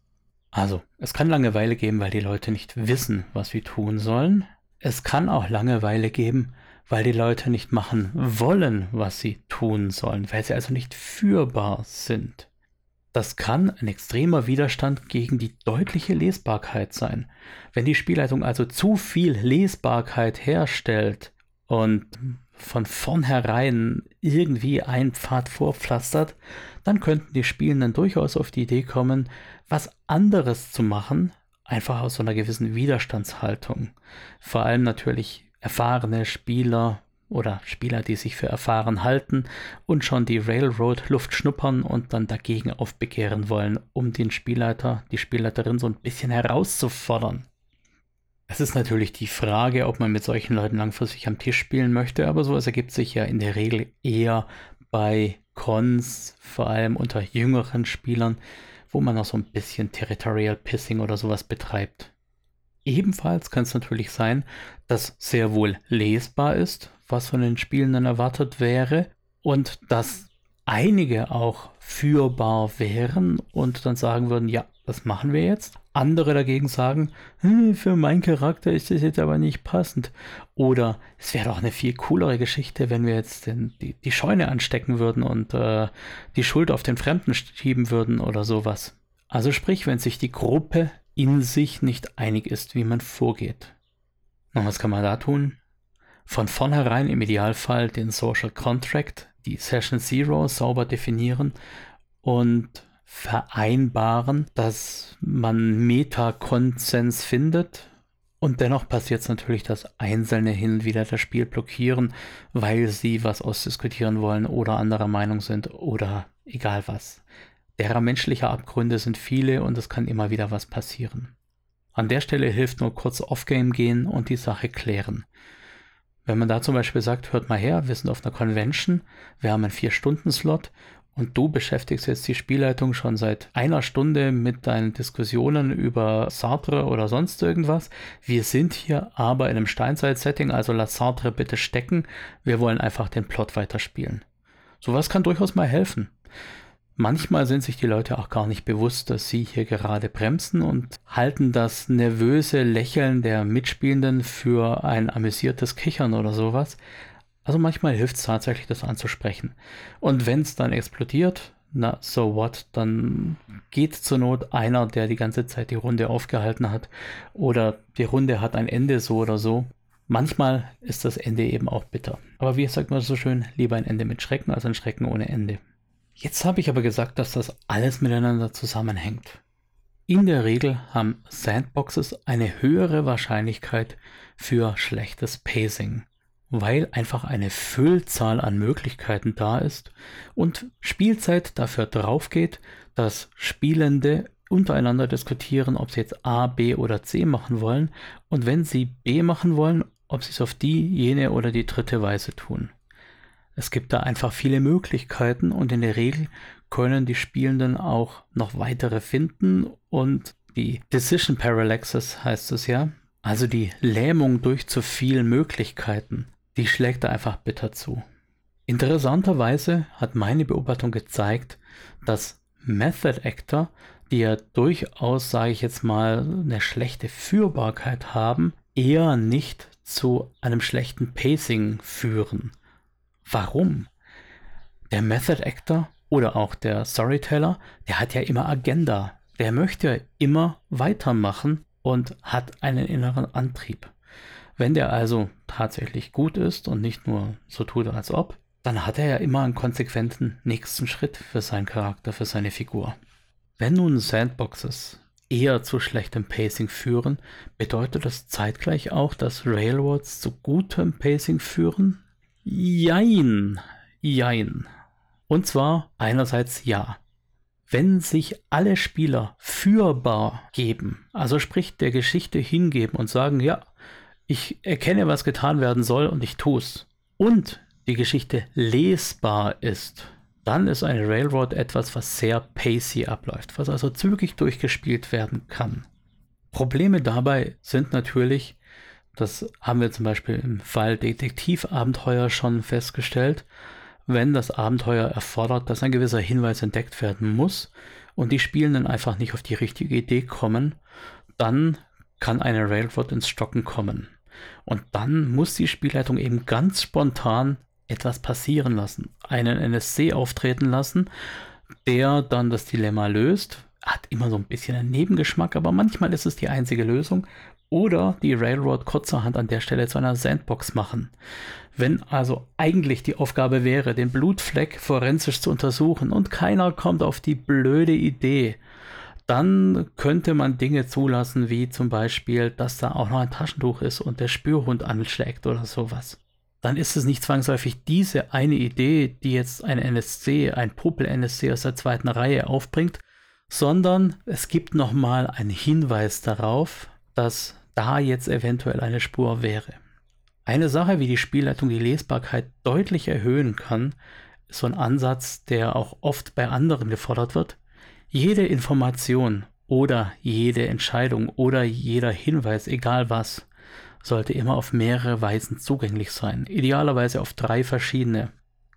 Also, es kann Langeweile geben, weil die Leute nicht wissen, was sie tun sollen. Es kann auch Langeweile geben, weil die Leute nicht machen wollen, was sie tun sollen, weil sie also nicht führbar sind. Das kann ein extremer Widerstand gegen die deutliche Lesbarkeit sein. Wenn die Spielleitung also zu viel Lesbarkeit herstellt und von vornherein irgendwie einen Pfad vorpflastert, dann könnten die Spielenden durchaus auf die Idee kommen, was anderes zu machen, einfach aus so einer gewissen Widerstandshaltung. Vor allem natürlich erfahrene Spieler oder Spieler, die sich für erfahren halten und schon die Railroad-Luft schnuppern und dann dagegen aufbegehren wollen, um den Spielleiter, die Spielleiterin so ein bisschen herauszufordern. Es ist natürlich die Frage, ob man mit solchen Leuten langfristig am Tisch spielen möchte, aber sowas ergibt sich ja in der Regel eher bei Cons, vor allem unter jüngeren Spielern, wo man noch so ein bisschen Territorial Pissing oder sowas betreibt. Ebenfalls kann es natürlich sein, dass sehr wohl lesbar ist, was von den Spielenden erwartet wäre und dass einige auch führbar wären und dann sagen würden, ja, das machen wir jetzt. Andere dagegen sagen, hm, für meinen Charakter ist das jetzt aber nicht passend. Oder es wäre doch eine viel coolere Geschichte, wenn wir jetzt den, die, die Scheune anstecken würden und äh, die Schuld auf den Fremden schieben würden oder sowas. Also sprich, wenn sich die Gruppe in sich nicht einig ist, wie man vorgeht. Und was kann man da tun? Von vornherein im Idealfall den Social Contract, die Session Zero sauber definieren und vereinbaren, dass man Meta-Konsens findet. Und dennoch passiert es natürlich, dass Einzelne hin und wieder das Spiel blockieren, weil sie was ausdiskutieren wollen oder anderer Meinung sind oder egal was. Derer menschlicher Abgründe sind viele und es kann immer wieder was passieren. An der Stelle hilft nur kurz Off-Game gehen und die Sache klären. Wenn man da zum Beispiel sagt, hört mal her, wir sind auf einer Convention, wir haben einen Vier-Stunden-Slot und du beschäftigst jetzt die Spielleitung schon seit einer Stunde mit deinen Diskussionen über Sartre oder sonst irgendwas. Wir sind hier aber in einem Steinzeit-Setting, also lass Sartre bitte stecken. Wir wollen einfach den Plot weiterspielen. Sowas kann durchaus mal helfen. Manchmal sind sich die Leute auch gar nicht bewusst, dass sie hier gerade bremsen und halten das nervöse Lächeln der Mitspielenden für ein amüsiertes Kichern oder sowas. Also manchmal hilft es tatsächlich, das anzusprechen. Und wenn es dann explodiert, na, so what, dann geht zur Not einer, der die ganze Zeit die Runde aufgehalten hat, oder die Runde hat ein Ende so oder so. Manchmal ist das Ende eben auch bitter. Aber wie sagt man so schön, lieber ein Ende mit Schrecken als ein Schrecken ohne Ende. Jetzt habe ich aber gesagt, dass das alles miteinander zusammenhängt. In der Regel haben Sandboxes eine höhere Wahrscheinlichkeit für schlechtes Pacing, weil einfach eine Füllzahl an Möglichkeiten da ist und Spielzeit dafür drauf geht, dass Spielende untereinander diskutieren, ob sie jetzt A, B oder C machen wollen und wenn sie B machen wollen, ob sie es auf die, jene oder die dritte Weise tun. Es gibt da einfach viele Möglichkeiten und in der Regel können die Spielenden auch noch weitere finden und die Decision Parallaxis heißt es ja, also die Lähmung durch zu viele Möglichkeiten, die schlägt da einfach bitter zu. Interessanterweise hat meine Beobachtung gezeigt, dass Method Actor, die ja durchaus, sage ich jetzt mal, eine schlechte Führbarkeit haben, eher nicht zu einem schlechten Pacing führen. Warum? Der Method Actor oder auch der Storyteller, der hat ja immer Agenda. Der möchte immer weitermachen und hat einen inneren Antrieb. Wenn der also tatsächlich gut ist und nicht nur so tut, als ob, dann hat er ja immer einen konsequenten nächsten Schritt für seinen Charakter, für seine Figur. Wenn nun Sandboxes eher zu schlechtem Pacing führen, bedeutet das zeitgleich auch, dass Railroads zu gutem Pacing führen? Jein, jein. Und zwar einerseits ja. Wenn sich alle Spieler führbar geben, also sprich der Geschichte hingeben und sagen, ja, ich erkenne, was getan werden soll und ich tue es, und die Geschichte lesbar ist, dann ist eine Railroad etwas, was sehr pacey abläuft, was also zügig durchgespielt werden kann. Probleme dabei sind natürlich, das haben wir zum Beispiel im Fall Detektivabenteuer schon festgestellt. Wenn das Abenteuer erfordert, dass ein gewisser Hinweis entdeckt werden muss und die Spielenden einfach nicht auf die richtige Idee kommen, dann kann eine Railroad ins Stocken kommen. Und dann muss die Spielleitung eben ganz spontan etwas passieren lassen, einen NSC auftreten lassen, der dann das Dilemma löst. Hat immer so ein bisschen einen Nebengeschmack, aber manchmal ist es die einzige Lösung oder die Railroad kurzerhand an der Stelle zu einer Sandbox machen. Wenn also eigentlich die Aufgabe wäre, den Blutfleck forensisch zu untersuchen und keiner kommt auf die blöde Idee, dann könnte man Dinge zulassen, wie zum Beispiel, dass da auch noch ein Taschentuch ist und der Spürhund anschlägt oder sowas. Dann ist es nicht zwangsläufig diese eine Idee, die jetzt ein NSC, ein Popel-NSC aus der zweiten Reihe aufbringt, sondern es gibt nochmal einen Hinweis darauf, dass da jetzt eventuell eine Spur wäre. Eine Sache, wie die Spielleitung die Lesbarkeit deutlich erhöhen kann, ist so ein Ansatz, der auch oft bei anderen gefordert wird. Jede Information oder jede Entscheidung oder jeder Hinweis, egal was, sollte immer auf mehrere Weisen zugänglich sein. Idealerweise auf drei verschiedene.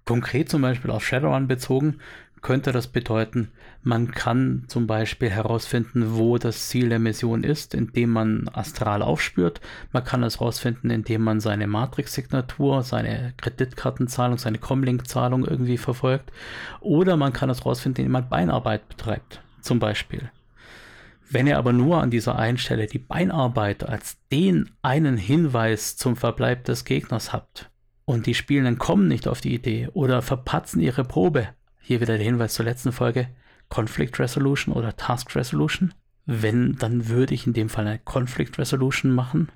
Konkret zum Beispiel auf Shadowrun bezogen könnte das bedeuten, man kann zum Beispiel herausfinden, wo das Ziel der Mission ist, indem man astral aufspürt. Man kann es herausfinden, indem man seine Matrix-Signatur, seine Kreditkartenzahlung, seine Comlink-Zahlung irgendwie verfolgt. Oder man kann es herausfinden, indem man Beinarbeit betreibt, zum Beispiel. Wenn ihr aber nur an dieser einen Stelle die Beinarbeit als den einen Hinweis zum Verbleib des Gegners habt und die Spielenden kommen nicht auf die Idee oder verpatzen ihre Probe, hier wieder der Hinweis zur letzten Folge. Conflict Resolution oder Task Resolution. Wenn, dann würde ich in dem Fall eine Conflict Resolution machen.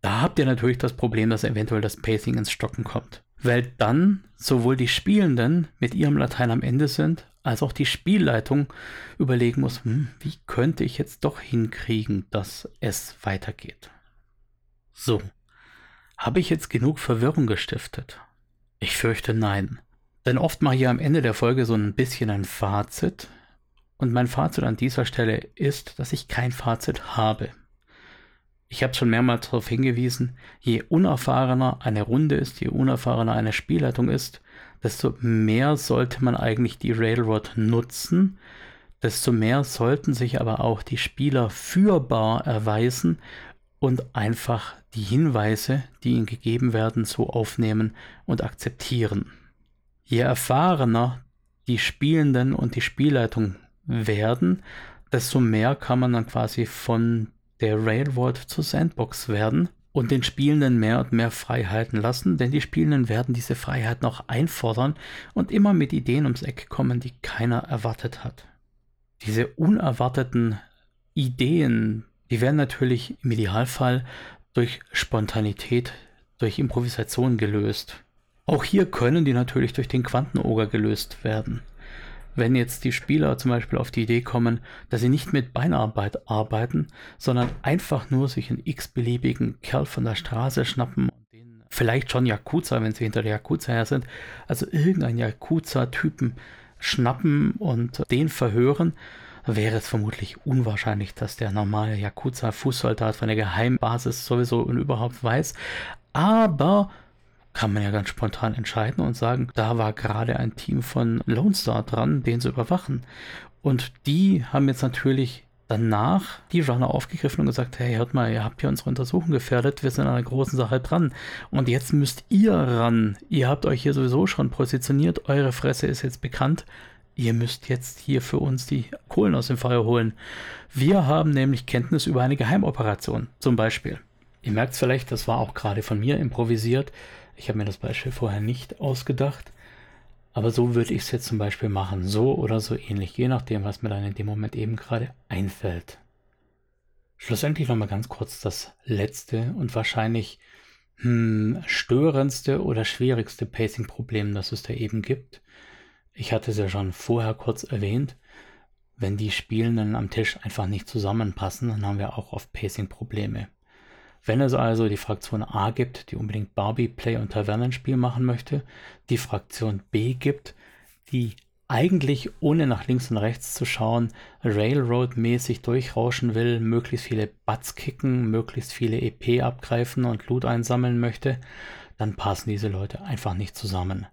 Da habt ihr natürlich das Problem, dass eventuell das Pacing ins Stocken kommt. Weil dann sowohl die Spielenden mit ihrem Latein am Ende sind, als auch die Spielleitung überlegen muss, hm, wie könnte ich jetzt doch hinkriegen, dass es weitergeht. So, habe ich jetzt genug Verwirrung gestiftet? Ich fürchte nein. Denn oft mache ich am Ende der Folge so ein bisschen ein Fazit. Und mein Fazit an dieser Stelle ist, dass ich kein Fazit habe. Ich habe schon mehrmals darauf hingewiesen, je unerfahrener eine Runde ist, je unerfahrener eine Spielleitung ist, desto mehr sollte man eigentlich die Railroad nutzen, desto mehr sollten sich aber auch die Spieler führbar erweisen und einfach die Hinweise, die ihnen gegeben werden, so aufnehmen und akzeptieren. Je erfahrener die Spielenden und die Spielleitung werden, desto mehr kann man dann quasi von der Railroad zur Sandbox werden und den Spielenden mehr und mehr Freiheiten lassen, denn die Spielenden werden diese Freiheit noch einfordern und immer mit Ideen ums Eck kommen, die keiner erwartet hat. Diese unerwarteten Ideen, die werden natürlich im Idealfall durch Spontanität, durch Improvisation gelöst. Auch hier können die natürlich durch den Quantenoger gelöst werden wenn jetzt die Spieler zum Beispiel auf die Idee kommen, dass sie nicht mit Beinarbeit arbeiten, sondern einfach nur sich einen x-beliebigen Kerl von der Straße schnappen und den vielleicht schon Yakuza, wenn sie hinter der Yakuza her sind, also irgendeinen Yakuza-Typen schnappen und den verhören, wäre es vermutlich unwahrscheinlich, dass der normale Yakuza-Fußsoldat von der Geheimbasis sowieso und überhaupt weiß. Aber kann man ja ganz spontan entscheiden und sagen, da war gerade ein Team von Lone Star dran, den zu überwachen. Und die haben jetzt natürlich danach die Runner aufgegriffen und gesagt, hey, hört mal, ihr habt hier unsere Untersuchung gefährdet, wir sind an einer großen Sache dran. Und jetzt müsst ihr ran. Ihr habt euch hier sowieso schon positioniert, eure Fresse ist jetzt bekannt. Ihr müsst jetzt hier für uns die Kohlen aus dem Feuer holen. Wir haben nämlich Kenntnis über eine Geheimoperation, zum Beispiel. Ihr merkt es vielleicht, das war auch gerade von mir improvisiert. Ich habe mir das Beispiel vorher nicht ausgedacht, aber so würde ich es jetzt zum Beispiel machen, so oder so ähnlich, je nachdem, was mir dann in dem Moment eben gerade einfällt. Schlussendlich nochmal ganz kurz das letzte und wahrscheinlich hm, störendste oder schwierigste Pacing-Problem, das es da eben gibt. Ich hatte es ja schon vorher kurz erwähnt. Wenn die Spielenden am Tisch einfach nicht zusammenpassen, dann haben wir auch oft Pacing-Probleme. Wenn es also die Fraktion A gibt, die unbedingt Barbie Play und Tavernenspiel machen möchte, die Fraktion B gibt, die eigentlich ohne nach links und rechts zu schauen, Railroad-mäßig durchrauschen will, möglichst viele Butts kicken, möglichst viele EP abgreifen und Loot einsammeln möchte, dann passen diese Leute einfach nicht zusammen.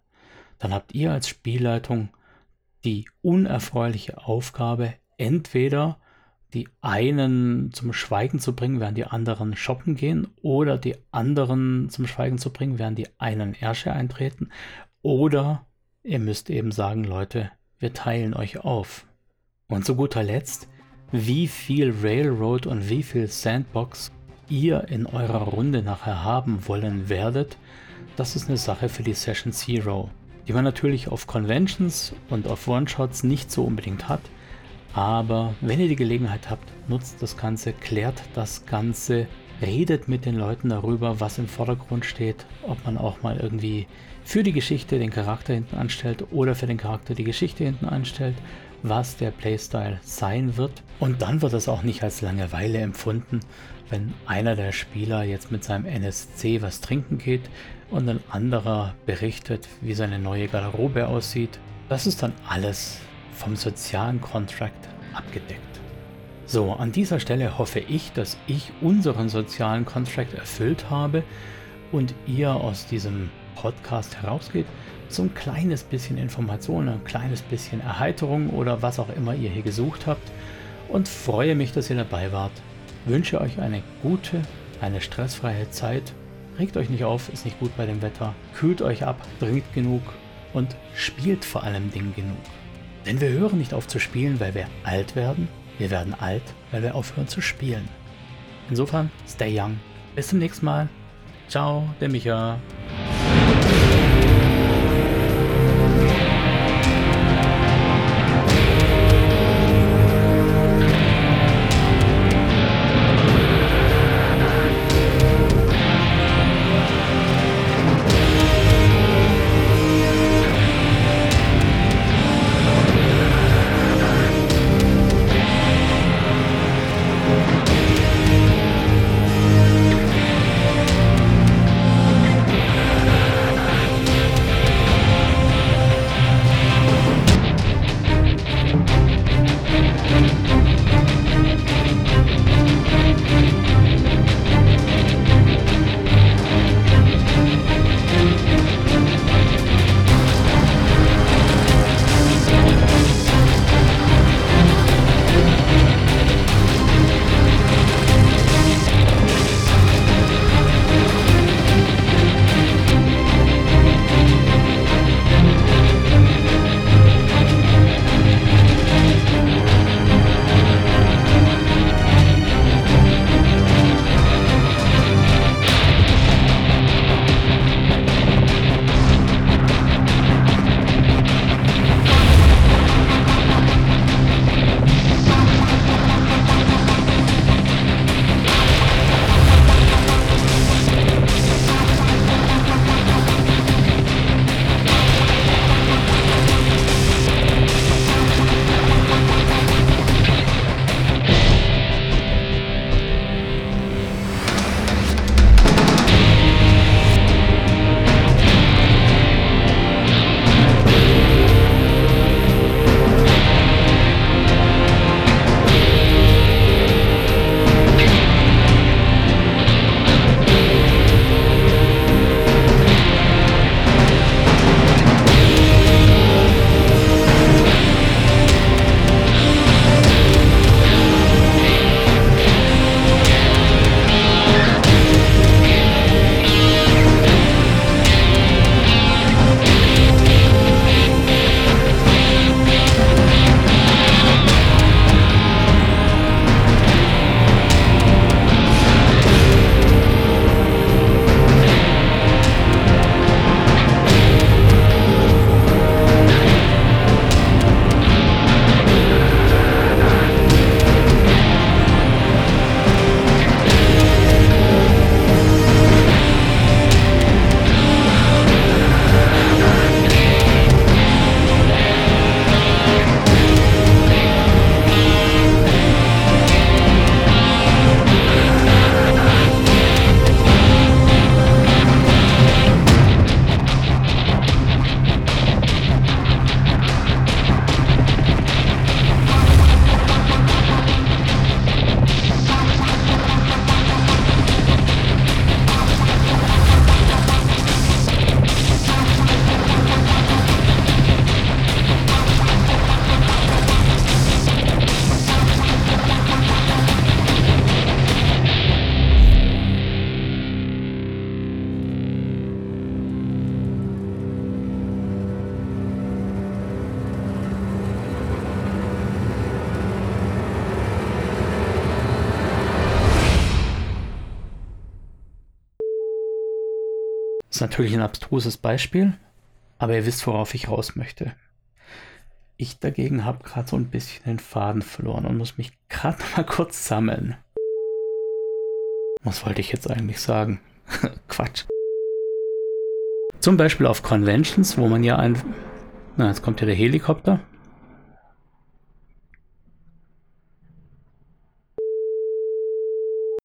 Dann habt ihr als Spielleitung die unerfreuliche Aufgabe, entweder die einen zum Schweigen zu bringen, während die anderen shoppen gehen, oder die anderen zum Schweigen zu bringen, während die einen Ersche eintreten, oder ihr müsst eben sagen, Leute, wir teilen euch auf. Und zu guter Letzt, wie viel Railroad und wie viel Sandbox ihr in eurer Runde nachher haben wollen werdet, das ist eine Sache für die Session Zero, die man natürlich auf Conventions und auf One-Shots nicht so unbedingt hat, aber wenn ihr die Gelegenheit habt, nutzt das Ganze, klärt das Ganze, redet mit den Leuten darüber, was im Vordergrund steht, ob man auch mal irgendwie für die Geschichte den Charakter hinten anstellt oder für den Charakter die Geschichte hinten anstellt, was der Playstyle sein wird. Und dann wird das auch nicht als Langeweile empfunden, wenn einer der Spieler jetzt mit seinem NSC was trinken geht und ein anderer berichtet, wie seine neue Garderobe aussieht. Das ist dann alles vom sozialen Contract abgedeckt. So, an dieser Stelle hoffe ich, dass ich unseren sozialen Contract erfüllt habe und ihr aus diesem Podcast herausgeht, so ein kleines bisschen Information, ein kleines bisschen Erheiterung oder was auch immer ihr hier gesucht habt und freue mich, dass ihr dabei wart. Wünsche euch eine gute, eine stressfreie Zeit. Regt euch nicht auf, ist nicht gut bei dem Wetter. Kühlt euch ab, trinkt genug und spielt vor allem Dingen genug. Denn wir hören nicht auf zu spielen, weil wir alt werden. Wir werden alt, weil wir aufhören zu spielen. Insofern, stay young. Bis zum nächsten Mal. Ciao, der Micha. Natürlich ein abstruses Beispiel, aber ihr wisst, worauf ich raus möchte. Ich dagegen habe gerade so ein bisschen den Faden verloren und muss mich gerade mal kurz sammeln. Was wollte ich jetzt eigentlich sagen? Quatsch. Zum Beispiel auf Conventions, wo man ja ein... Na, jetzt kommt ja der Helikopter.